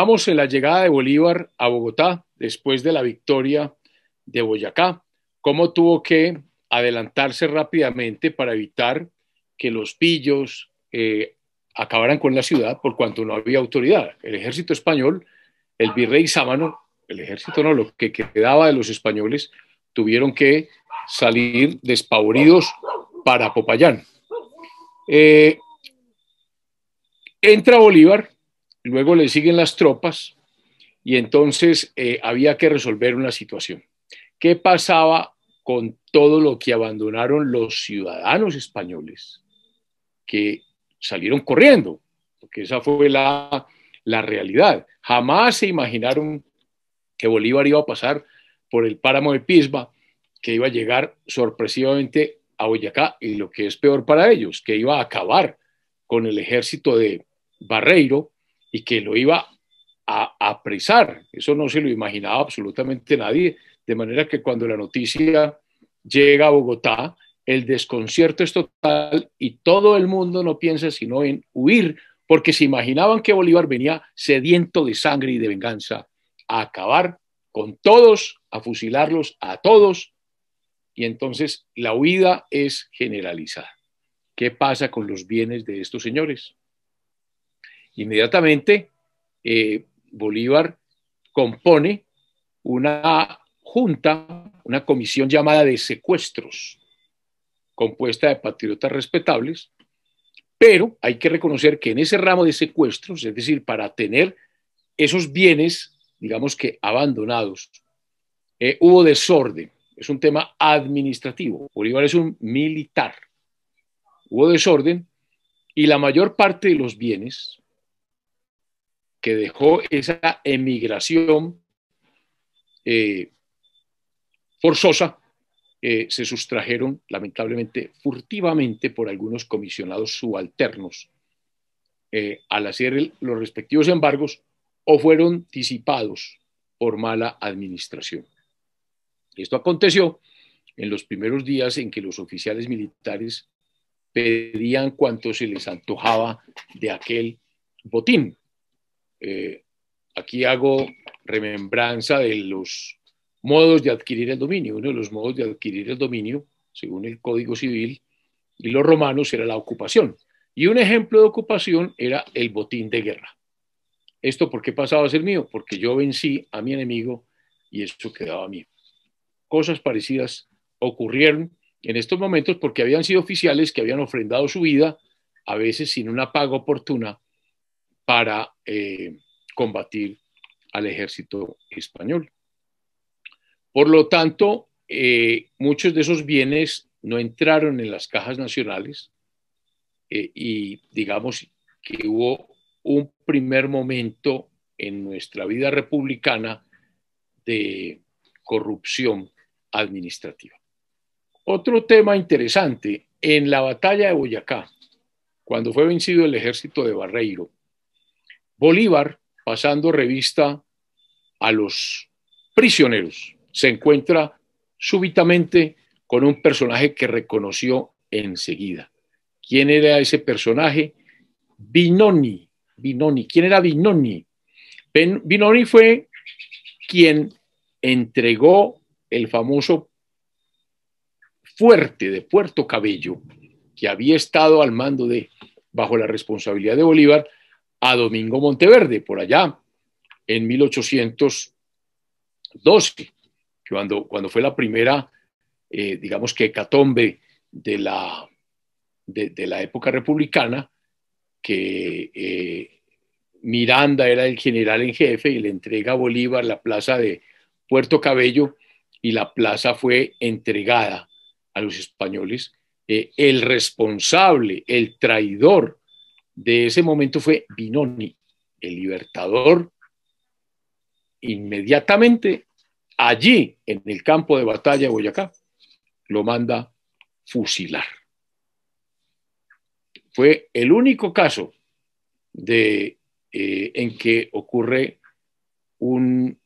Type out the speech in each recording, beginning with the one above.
En la llegada de Bolívar a Bogotá después de la victoria de Boyacá, cómo tuvo que adelantarse rápidamente para evitar que los pillos eh, acabaran con la ciudad por cuanto no había autoridad. El ejército español, el virrey Sámano, el ejército no, lo que quedaba de los españoles, tuvieron que salir despavoridos para Popayán. Eh, entra Bolívar, luego le siguen las tropas y entonces eh, había que resolver una situación. ¿Qué pasaba con todo lo que abandonaron los ciudadanos españoles que salieron corriendo? Porque esa fue la, la realidad. Jamás se imaginaron que Bolívar iba a pasar por el páramo de Pisba, que iba a llegar sorpresivamente a Boyacá y lo que es peor para ellos, que iba a acabar con el ejército de Barreiro y que lo iba a apresar. Eso no se lo imaginaba absolutamente nadie, de manera que cuando la noticia llega a Bogotá, el desconcierto es total y todo el mundo no piensa sino en huir, porque se imaginaban que Bolívar venía sediento de sangre y de venganza a acabar con todos, a fusilarlos a todos, y entonces la huida es generalizada. ¿Qué pasa con los bienes de estos señores? Inmediatamente, eh, Bolívar compone una junta, una comisión llamada de secuestros, compuesta de patriotas respetables, pero hay que reconocer que en ese ramo de secuestros, es decir, para tener esos bienes, digamos que abandonados, eh, hubo desorden. Es un tema administrativo. Bolívar es un militar. Hubo desorden y la mayor parte de los bienes que dejó esa emigración eh, forzosa eh, se sustrajeron lamentablemente furtivamente por algunos comisionados subalternos eh, al hacer los respectivos embargos o fueron disipados por mala administración. Esto aconteció en los primeros días en que los oficiales militares pedían cuanto se les antojaba de aquel botín. Eh, aquí hago remembranza de los modos de adquirir el dominio. Uno de los modos de adquirir el dominio, según el Código Civil y los romanos, era la ocupación. Y un ejemplo de ocupación era el botín de guerra. ¿Esto por qué pasaba a ser mío? Porque yo vencí a mi enemigo y eso quedaba mío. Cosas parecidas ocurrieron en estos momentos porque habían sido oficiales que habían ofrendado su vida, a veces sin una paga oportuna, para eh, combatir al ejército español. Por lo tanto, eh, muchos de esos bienes no entraron en las cajas nacionales eh, y digamos que hubo un primer momento en nuestra vida republicana de corrupción administrativa. Otro tema interesante, en la batalla de Boyacá, cuando fue vencido el ejército de Barreiro, Bolívar, pasando revista a los prisioneros, se encuentra súbitamente con un personaje que reconoció enseguida. ¿Quién era ese personaje? Binoni. Binoni. ¿Quién era Binoni? Binoni fue quien entregó el famoso fuerte de Puerto Cabello, que había estado al mando de, bajo la responsabilidad de Bolívar, a Domingo Monteverde, por allá, en 1812 cuando, cuando fue la primera, eh, digamos que hecatombe de la, de, la época republicana, que eh, Miranda era el general en jefe y le entrega a Bolívar la plaza de Puerto Cabello y la plaza fue entregada a los españoles. Eh, el responsable, el traidor de ese momento fue Binoni, el libertador, inmediatamente allí, en el campo de batalla de Boyacá, lo manda fusilar. Fue el único caso de, eh, en que ocurre un,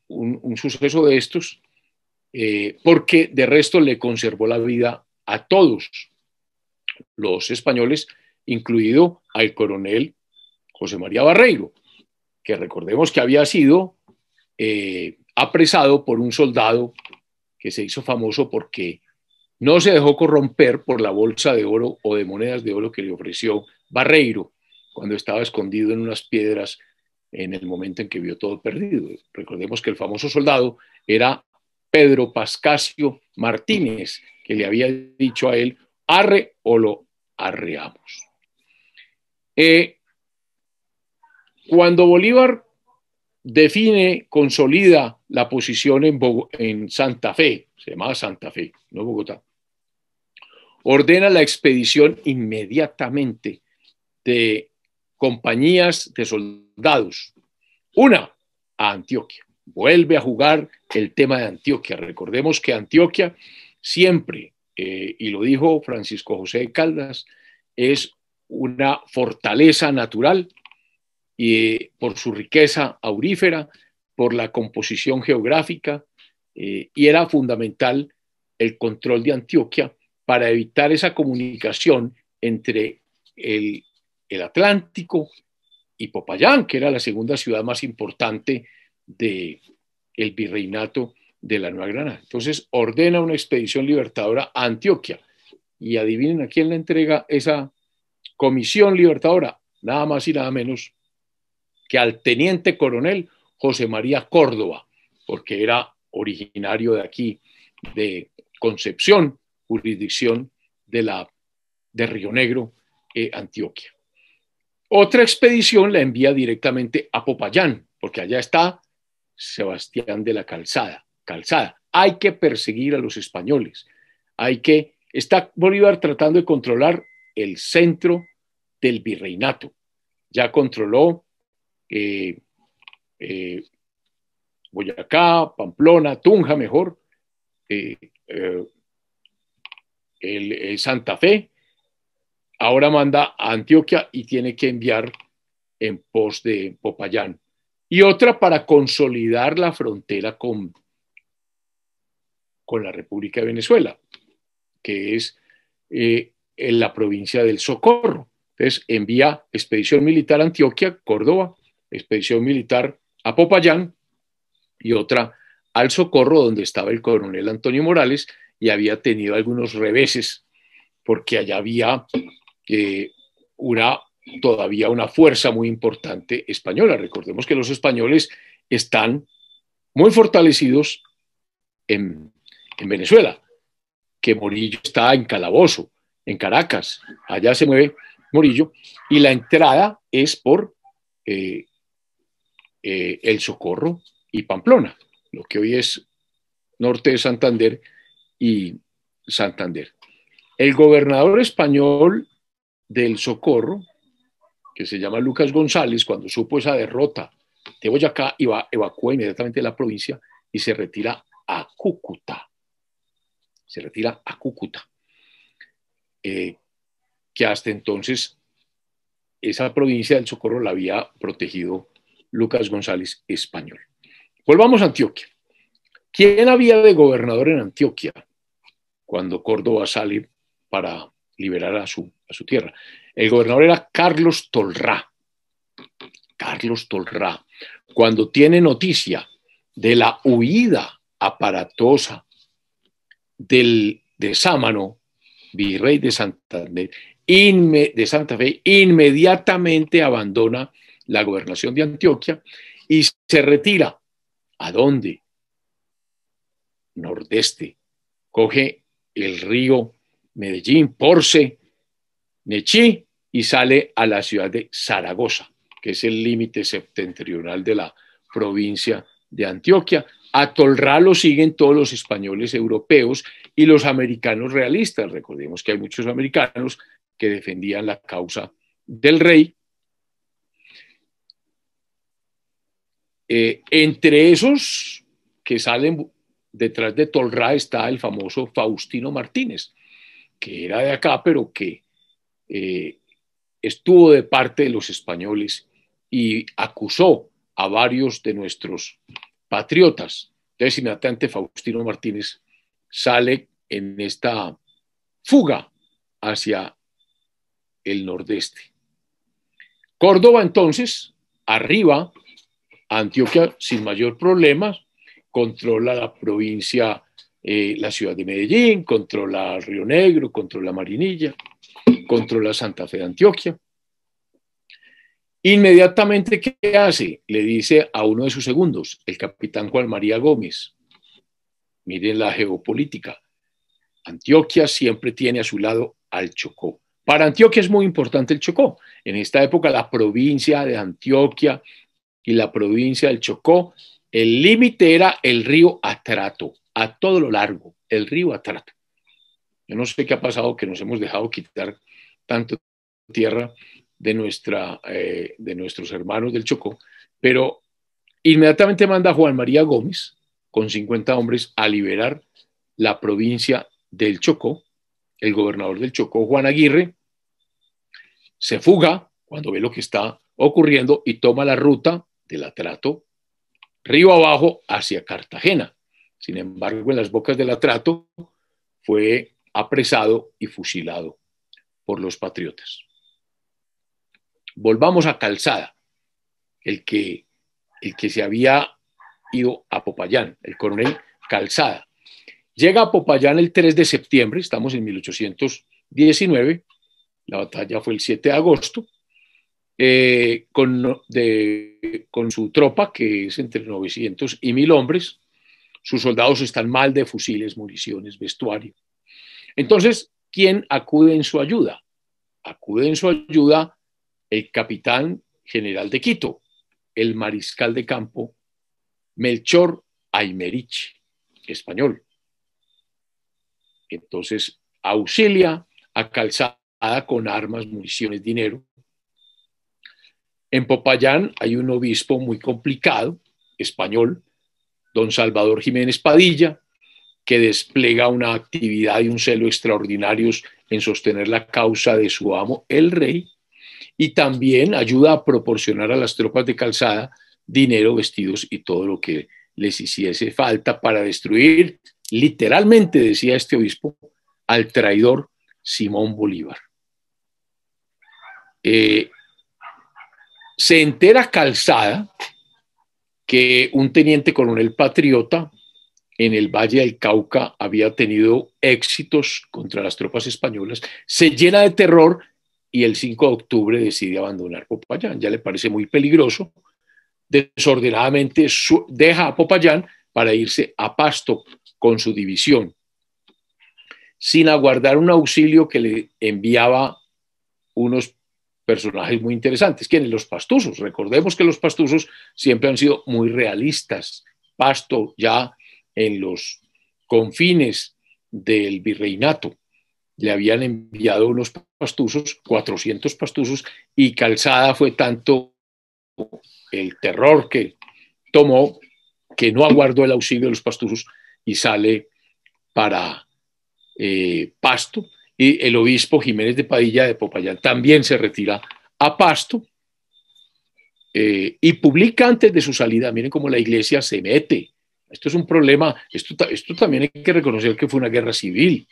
suceso de estos, eh, porque de resto le conservó la vida a todos los españoles, incluido al coronel José María Barreiro. que recordemos que había sido eh, apresado por un soldado que se hizo famoso porque no se dejó corromper por la bolsa de oro o de monedas de oro que le ofreció Barreiro cuando estaba escondido en unas piedras en el momento en que vio todo perdido. Recordemos que el famoso soldado era Pedro Pascasio Martínez, que le había dicho a él, arre o lo arreamos. Eh, cuando Bolívar define, consolida la posición en, Santa Fe, se llamaba Santa Fe, no Bogotá, ordena la expedición inmediatamente de compañías de soldados. Una, a Antioquia. Vuelve a jugar el tema de Antioquia. Recordemos que Antioquia siempre, eh, y lo dijo Francisco José de Caldas, es una fortaleza natural y por su riqueza aurífera, por la composición geográfica, eh, y era fundamental el control de Antioquia para evitar esa comunicación entre el, Atlántico y Popayán, que era la segunda ciudad más importante del el virreinato de la Nueva Granada. Entonces ordena una expedición libertadora a Antioquia. Y adivinen a quién le entrega esa comisión libertadora, nada más y nada menos que al teniente coronel José María Córdoba, porque era originario de aquí, de Concepción, jurisdicción de, la, de Río Negro, eh, Antioquia. Otra expedición la envía directamente a Popayán, porque allá está Sebastián de la Calzada. Calzada. Hay que perseguir a los españoles. Hay que. Está Bolívar tratando de controlar el centro del virreinato. Ya controló eh, eh, Boyacá, Pamplona, Tunja, mejor, el, Santa Fe, ahora manda a Antioquia y tiene que enviar en pos de Popayán. Y otra para consolidar la frontera con, con la República de Venezuela, que es eh, en la provincia del Socorro. Entonces envía expedición militar a Antioquia, Córdoba, expedición militar a Popayán y otra al Socorro, donde estaba el coronel Antonio Morales, y había tenido algunos reveses porque allá había eh, una, todavía una fuerza muy importante española. Recordemos que los españoles están muy fortalecidos en, Venezuela, que Morillo está en Calabozo, en Caracas, allá se mueve Morillo, y la entrada es por eh, eh, El Socorro y Pamplona, lo que hoy es norte de Santander y Santander. El gobernador español del Socorro, que se llama Lucas González, cuando supo esa derrota de Boyacá, iba, evacúa inmediatamente la provincia y se retira a Cúcuta. Se retira a Cúcuta. Eh, que hasta entonces esa provincia del Socorro la había protegido Lucas González español. Volvamos a Antioquia. ¿Quién había de gobernador en Antioquia cuando Córdoba sale para liberar a su, a su tierra? El gobernador era Carlos Tolrá. Carlos Tolrá. Cuando tiene noticia de la huida aparatosa del, de Sámano, virrey de Santa Fe, inmediatamente abandona la gobernación de Antioquia y se retira. ¿A dónde? nordeste. Coge el río Medellín, Porce, Nechí y sale a la ciudad de Zaragoza, que es el límite septentrional de la provincia de Antioquia. A Tolrá lo siguen todos los españoles europeos y los americanos realistas. Recordemos que hay muchos americanos que defendían la causa del rey. Eh, entre esos que salen detrás de Tolra está el famoso Faustino Martínez, que era de acá, pero que eh, estuvo de parte de los españoles y acusó a varios de nuestros patriotas. Entonces, inmediatamente Faustino Martínez sale en esta fuga hacia el nordeste. Córdoba entonces arriba Antioquia, sin mayor problema, controla la provincia, eh, la ciudad de Medellín, controla Río Negro, controla Marinilla, controla Santa Fe de Antioquia. Inmediatamente, ¿qué hace? Le dice a uno de sus segundos, el capitán Juan María Gómez. Miren la geopolítica. Antioquia siempre tiene a su lado al Chocó. Para Antioquia es muy importante el Chocó. En esta época la provincia de Antioquia y la provincia del Chocó, el límite era el río Atrato, a todo lo largo, el río Atrato. Yo no sé qué ha pasado que nos hemos dejado quitar tanto tierra de, nuestra, eh, de nuestros hermanos del Chocó, pero inmediatamente manda a Juan María Gómez con 50 hombres a liberar la provincia del Chocó. El gobernador del Chocó, Juan Aguirre, se fuga cuando ve lo que está ocurriendo y toma la ruta del Atrato río abajo hacia Cartagena. Sin embargo, en las bocas del Atrato fue apresado y fusilado por los patriotas. Volvamos a Calzada, el que, el que se había ido a Popayán, el coronel Calzada. Llega a Popayán el 3 de septiembre, estamos en 1819, la batalla fue el 7 de agosto, eh, con, con su tropa, que es entre 900 y 1000 hombres. Sus soldados están mal de fusiles, municiones, vestuario. Entonces, ¿quién acude en su ayuda? Acude en su ayuda el capitán general de Quito, el mariscal de campo Melchor Aymerich, español. Entonces, auxilia a Calzada con armas, municiones, dinero. En Popayán hay un obispo muy complicado, español, don Salvador Jiménez Padilla, que despliega una actividad y un celo extraordinarios en sostener la causa de su amo, el rey, y también ayuda a proporcionar a las tropas de calzada dinero, vestidos y todo lo que les hiciese falta para destruir, literalmente, decía este obispo, al traidor Simón Bolívar. Eh, se entera Calzada que un teniente coronel patriota en el Valle del Cauca había tenido éxitos contra las tropas españolas, se llena de terror y el 5 de octubre decide abandonar Popayán. Ya le parece muy peligroso. Desordenadamente deja a Popayán para irse a Pasto con su división, sin aguardar un auxilio que le enviaba unos personajes muy interesantes. ¿Quiénes? Los pastusos. Recordemos que los pastusos siempre han sido muy realistas. Pasto ya en los confines del virreinato le habían enviado unos pastusos, 400 pastusos, y Calzada fue tanto el terror que tomó que no aguardó el auxilio de los pastusos y sale para eh, Pasto. Y el obispo Jiménez de Padilla de Popayán también se retira a Pasto eh, y publica antes de su salida, miren cómo la iglesia se mete. Esto es un problema, esto, esto también hay que reconocer que fue una guerra civil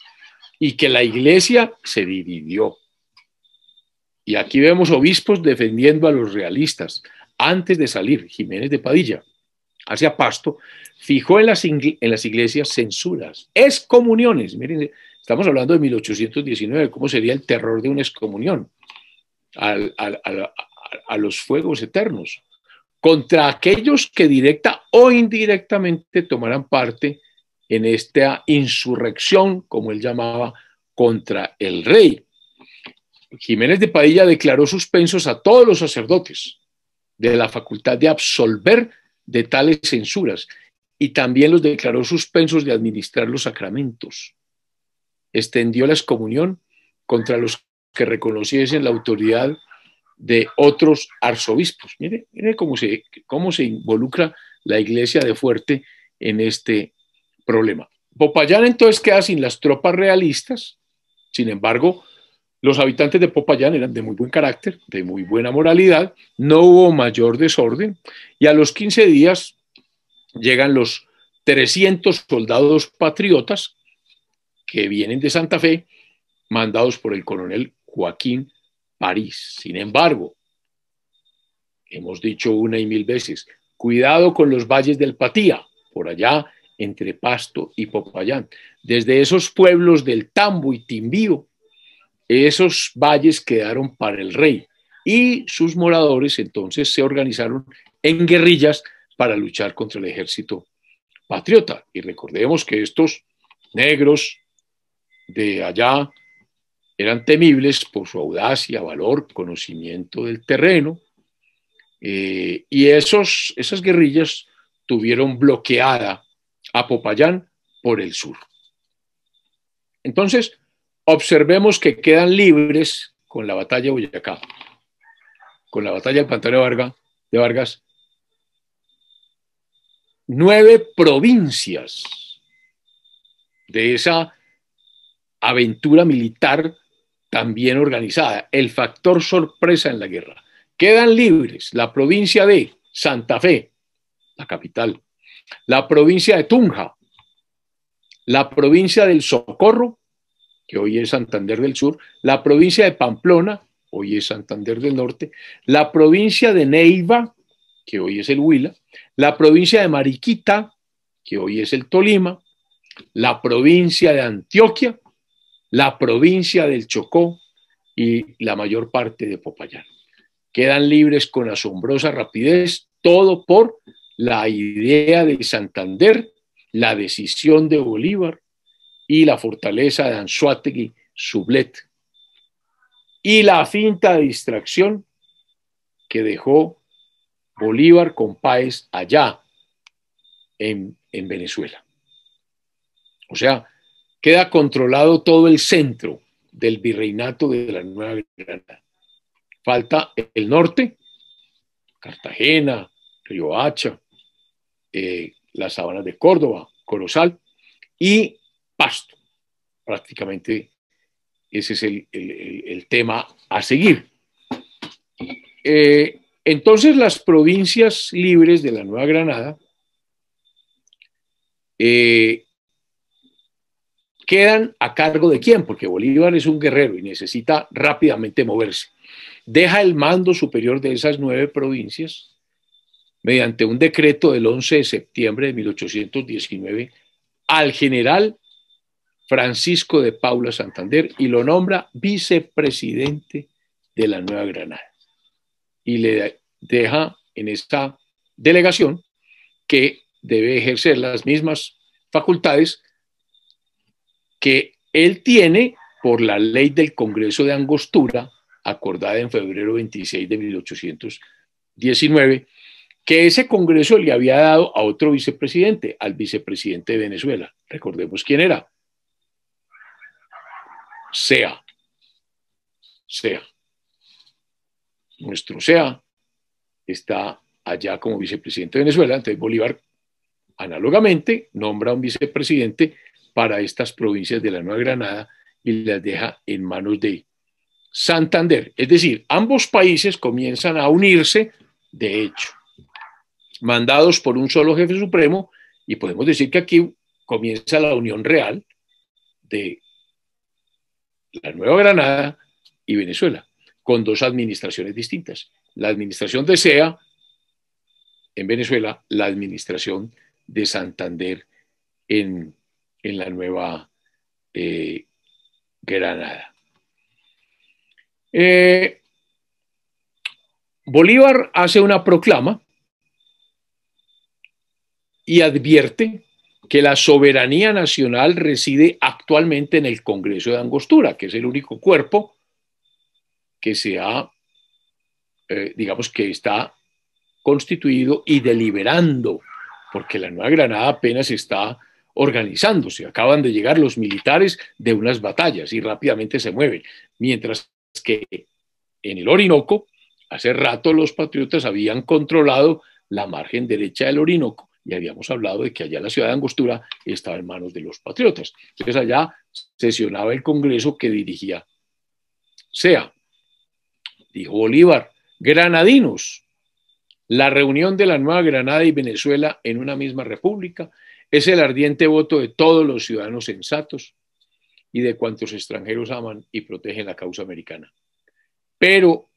y que la iglesia se dividió. Y aquí vemos obispos defendiendo a los realistas. Antes de salir, Jiménez de Padilla hacia Pasto, fijó en las, en las iglesias censuras, excomuniones. Miren, estamos hablando de 1819, ¿cómo sería el terror de una excomunión? a los fuegos eternos, contra aquellos que directa o indirectamente tomaran parte en esta insurrección, como él llamaba, contra el rey. Jiménez de Padilla declaró suspensos a todos los sacerdotes de la facultad de absolver de tales censuras y también los declaró suspensos de administrar los sacramentos. Extendió la excomunión contra los que reconociesen la autoridad de otros arzobispos. Mire, mire cómo se, cómo se involucra la iglesia de fuerte en este problema. Popayán entonces queda sin las tropas realistas, sin embargo, los habitantes de Popayán eran de muy buen carácter, de muy buena moralidad, no hubo mayor desorden y a los 15 días llegan los 300 soldados patriotas que vienen de Santa Fe, mandados por el coronel Joaquín París. Sin embargo, hemos dicho una y mil veces, cuidado con los valles del Patía, por allá entre Pasto y Popayán. Desde esos pueblos del Tambo y Timbío, esos valles quedaron para el rey y sus moradores entonces se organizaron en guerrillas para luchar contra el ejército patriota. Y recordemos que estos negros de allá eran temibles por su audacia, valor, conocimiento del terreno, eh, y esos, esas guerrillas tuvieron bloqueada a Popayán por el sur. Entonces, observemos que quedan libres con la batalla de Boyacá, con la batalla del Pantano de Vargas, de Vargas nueve provincias de esa aventura militar también organizada, el factor sorpresa en la guerra. Quedan libres la provincia de Santa Fe, la capital, la provincia de Tunja, la provincia del Socorro, que hoy es Santander del Sur, la provincia de Pamplona, hoy es Santander del Norte, la provincia de Neiva, que hoy es el Huila, la provincia de Mariquita, que hoy es el Tolima, la provincia de Antioquia, la provincia del Chocó y la mayor parte de Popayán. Quedan libres con asombrosa rapidez, todo por la idea de Santander, la decisión de Bolívar y la fortaleza de Anzuategui, Sublet, y la finta de distracción que dejó Bolívar con Páez allá en, en Venezuela. O sea, queda controlado todo el centro del virreinato de la Nueva Granada. Falta el norte, Cartagena, Río Hacha, eh, las sabanas de Córdoba, Corozal y Pasto. Prácticamente ese es el, tema a seguir. Eh, entonces las provincias libres de la Nueva Granada eh, quedan a cargo de quién, porque Bolívar es un guerrero y necesita rápidamente moverse. Deja el mando superior de esas nueve provincias mediante un decreto del 11 de septiembre de 1819 al general Francisco de Paula Santander y lo nombra vicepresidente de la Nueva Granada. Y le deja en esta delegación que debe ejercer las mismas facultades que él tiene por la ley del Congreso de Angostura, acordada en febrero 26 de 1819, que ese Congreso le había dado a otro vicepresidente, al vicepresidente de Venezuela. Recordemos quién era. Sea. Sea nuestro SEA está allá como vicepresidente de Venezuela, entonces Bolívar análogamente nombra un vicepresidente para estas provincias de la Nueva Granada y las deja en manos de Santander. Es decir, ambos países comienzan a unirse, de hecho, mandados por un solo jefe supremo, y podemos decir que aquí comienza la unión real de la Nueva Granada y Venezuela con dos administraciones distintas. La administración de SEA en Venezuela, la administración de Santander en, la Nueva eh, Granada. Eh, Bolívar hace una proclama y advierte que la soberanía nacional reside actualmente en el Congreso de Angostura, que es el único cuerpo que se ha, eh, digamos que está constituido y deliberando, porque la Nueva Granada apenas está organizándose. Acaban de llegar los militares de unas batallas y rápidamente se mueven, mientras que en el Orinoco, hace rato los patriotas habían controlado la margen derecha del Orinoco y habíamos hablado de que allá la ciudad de Angostura estaba en manos de los patriotas. Entonces allá sesionaba el Congreso que dirigía SEA dijo Bolívar, granadinos, la reunión de la Nueva Granada y Venezuela en una misma república es el ardiente voto de todos los ciudadanos sensatos y de cuantos extranjeros aman y protegen la causa americana. Pero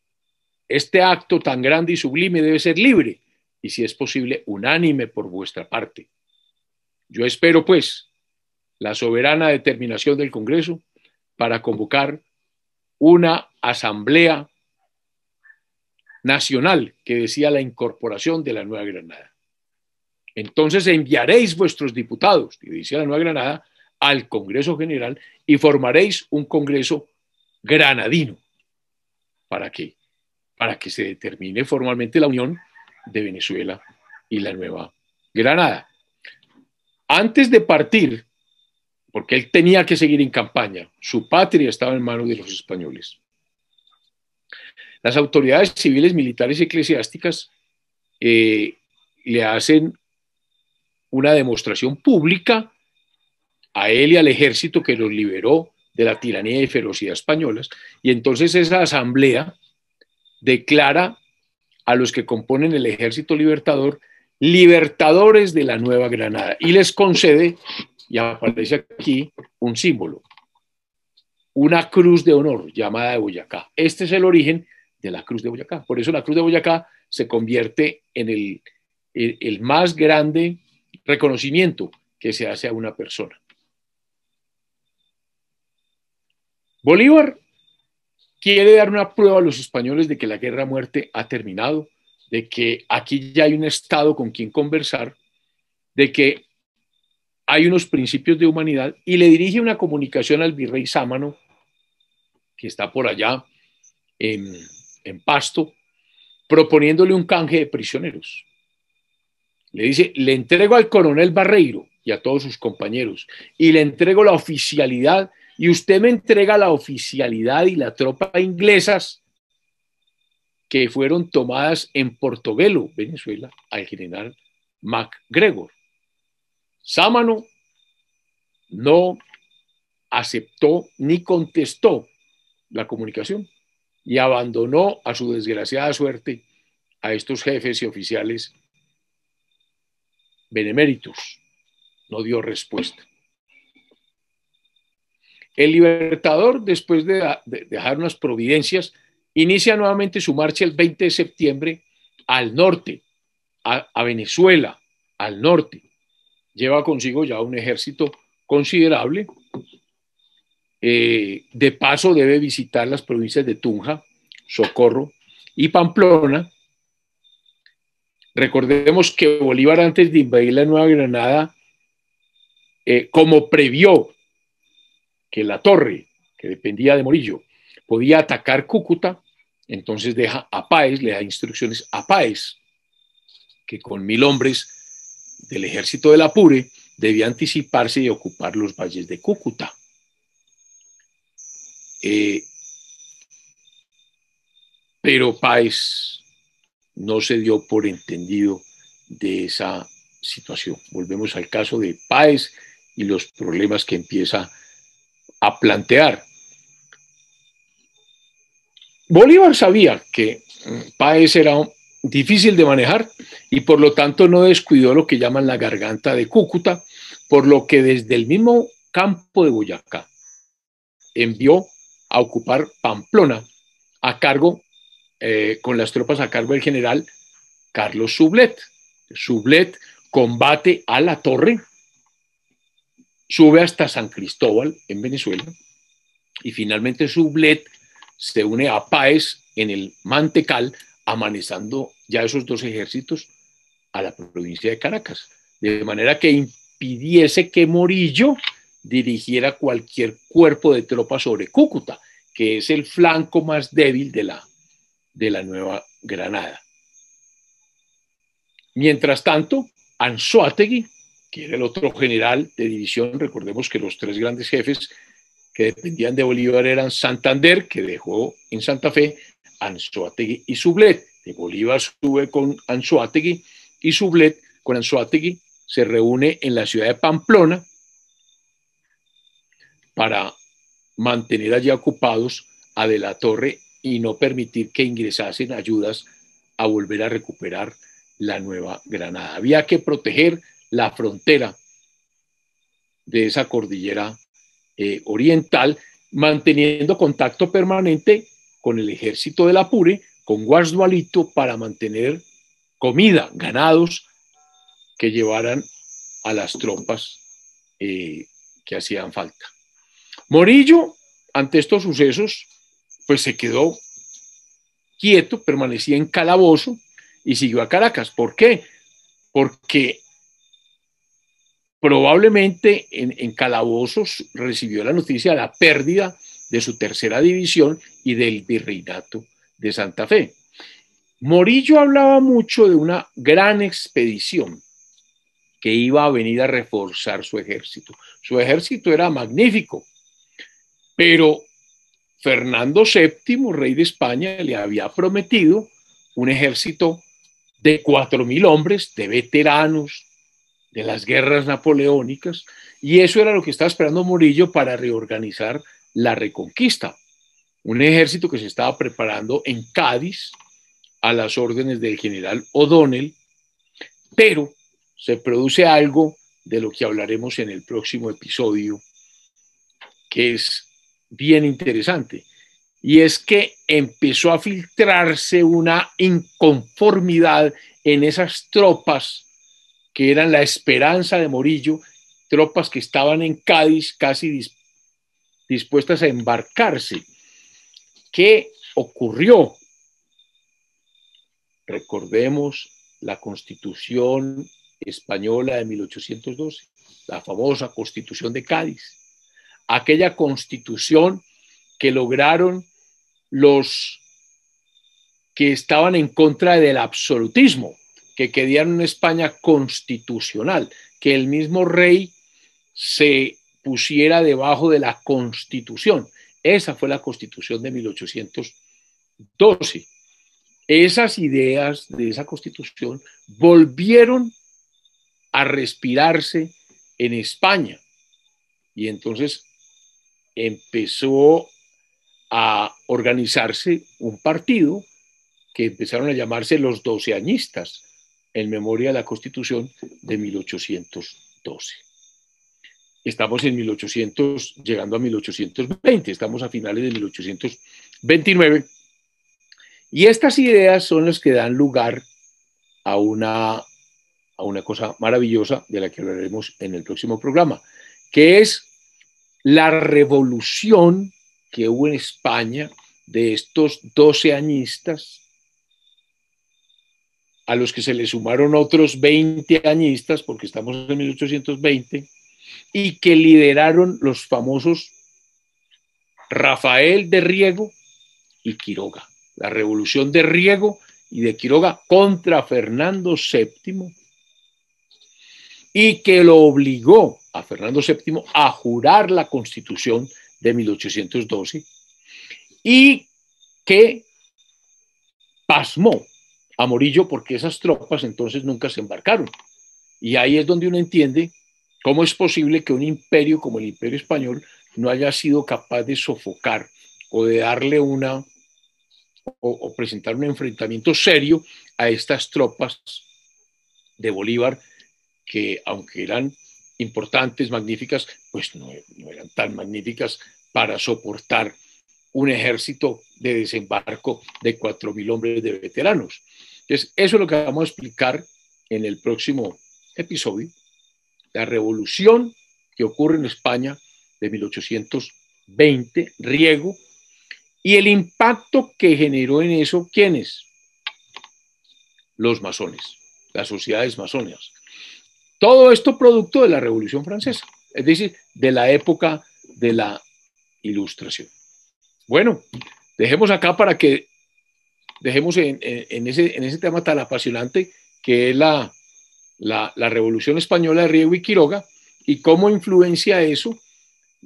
este acto tan grande y sublime debe ser libre y si es posible unánime por vuestra parte. Yo espero, pues, la soberana determinación del Congreso para convocar una asamblea nacional que decía la incorporación de la Nueva Granada. Entonces enviaréis vuestros diputados, y decía la Nueva Granada, al Congreso General y formaréis un Congreso granadino. ¿Para qué? Para que se determine formalmente la unión de Venezuela y la Nueva Granada. Antes de partir, porque él tenía que seguir en campaña, su patria estaba en manos de los españoles. Las autoridades civiles, militares y eclesiásticas eh, le hacen una demostración pública a él y al ejército que los liberó de la tiranía y ferocidad españolas. Y entonces esa asamblea declara a los que componen el ejército libertador libertadores de la Nueva Granada y les concede, y aparece aquí, un símbolo, una cruz de honor llamada de Boyacá. Este es el origen de la cruz de Boyacá. Por eso la cruz de Boyacá se convierte en el, el más grande reconocimiento que se hace a una persona. Bolívar quiere dar una prueba a los españoles de que la guerra a muerte ha terminado, de que aquí ya hay un Estado con quien conversar, de que hay unos principios de humanidad y le dirige una comunicación al virrey Sámano, que está por allá en, en Pasto, proponiéndole un canje de prisioneros. Le dice, le entrego al coronel Barreiro y a todos sus compañeros y le entrego la oficialidad y usted me entrega la oficialidad y la tropa inglesas que fueron tomadas en Portobelo, Venezuela, al general MacGregor. Sámano no aceptó ni contestó la comunicación y abandonó a su desgraciada suerte a estos jefes y oficiales beneméritos. No dio respuesta. El Libertador, después de, dejar unas providencias, inicia nuevamente su marcha el 20 de septiembre al norte, a, Venezuela, al norte. Lleva consigo ya un ejército considerable. Eh, de paso debe visitar las provincias de Tunja, Socorro y Pamplona, Recordemos que Bolívar antes de invadir la Nueva Granada, eh, como previó que la torre, que dependía de Morillo, podía atacar Cúcuta, entonces deja a Páez, le da instrucciones a Páez, que con mil hombres del ejército del Apure debía anticiparse y ocupar los valles de Cúcuta. Eh, pero Páez no se dio por entendido de esa situación. Volvemos al caso de Páez y los problemas que empieza a plantear. Bolívar sabía que mm, Páez era difícil de manejar y por lo tanto no descuidó lo que llaman la garganta de Cúcuta, por lo que desde el mismo campo de Boyacá envió a ocupar Pamplona a cargo eh, con las tropas a cargo del general Carlos Sublet. Sublet combate a la torre, sube hasta San Cristóbal en Venezuela y finalmente Sublet se une a Páez en el Mantecal, amanezando ya esos dos ejércitos a la provincia de Caracas, de manera que impidiese que Morillo dirigiera cualquier cuerpo de tropas sobre Cúcuta, que es el flanco más débil de la de la Nueva Granada. Mientras tanto, Anzuategui, que era el otro general de división, recordemos que los tres grandes jefes que dependían de Bolívar eran Santander, que dejó en Santa Fe, Anzuategui y Sublet. De Bolívar sube con Anzuategui y Sublet con Anzuategui se reúne en la ciudad de Pamplona para mantener allí ocupados a De la Torre y no permitir que ingresasen ayudas a volver a recuperar la Nueva Granada. Había que proteger la frontera de esa cordillera eh, oriental, manteniendo contacto permanente con el ejército del Apure, con Guasdualito, para mantener comida, ganados que llevaran a las tropas eh, que hacían falta. Morillo, ante estos sucesos, pues se quedó quieto, permanecía en calabozo y siguió a Caracas. ¿Por qué? Porque probablemente en, calabozos recibió la noticia de la pérdida de su tercera división y del virreinato de Santa Fe. Morillo hablaba mucho de una gran expedición que iba a venir a reforzar su ejército. Su ejército era magnífico, pero Fernando VII, rey de España, le había prometido un ejército de cuatro mil hombres, de veteranos, de las guerras napoleónicas, y eso era lo que estaba esperando Murillo para reorganizar la reconquista. Un ejército que se estaba preparando en Cádiz a las órdenes del general O'Donnell, pero se produce algo de lo que hablaremos en el próximo episodio, que es bien interesante, y es que empezó a filtrarse una inconformidad en esas tropas que eran la esperanza de Morillo, tropas que estaban en Cádiz casi dispuestas a embarcarse. ¿Qué ocurrió? Recordemos la constitución española de 1812, la famosa constitución de Cádiz, aquella constitución que lograron los que estaban en contra del absolutismo, que querían una España constitucional, que el mismo rey se pusiera debajo de la constitución. Esa fue la constitución de 1812. Esas ideas de esa constitución volvieron a respirarse en España. Y entonces empezó a organizarse un partido que empezaron a llamarse los doceañistas, en memoria de la Constitución de 1812. Estamos en 1800, llegando a 1820, estamos a finales de 1829, y estas ideas son las que dan lugar a una, a una cosa maravillosa de la que hablaremos en el próximo programa, que es la revolución que hubo en España de estos doceañistas a los que se le sumaron otros 20 añistas, porque estamos en 1820, y que lideraron los famosos Rafael de Riego y Quiroga. La revolución de Riego y de Quiroga contra Fernando VII, y que lo obligó a Fernando VII a jurar la constitución de 1812, y que pasmó a Morillo porque esas tropas entonces nunca se embarcaron. Y ahí es donde uno entiende cómo es posible que un imperio como el imperio español no haya sido capaz de sofocar o de darle una o, presentar un enfrentamiento serio a estas tropas de Bolívar que aunque eran importantes, magníficas, pues no, eran tan magníficas para soportar un ejército de desembarco de 4.000 hombres de veteranos. Entonces, eso es lo que vamos a explicar en el próximo episodio, la revolución que ocurre en España de 1820, Riego, y el impacto que generó en eso, ¿quiénes? Los masones, las sociedades masónicas. Todo esto producto de la Revolución Francesa, es decir, de la época de la Ilustración. Bueno, dejemos acá para que dejemos en, ese, tema tan apasionante que es la, la, Revolución Española de Riego y Quiroga y cómo influencia eso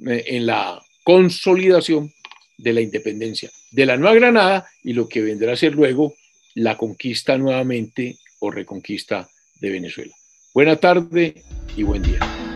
eh, en la consolidación de la independencia de la Nueva Granada y lo que vendrá a ser luego la conquista nuevamente o reconquista de Venezuela. Buena tarde y buen día.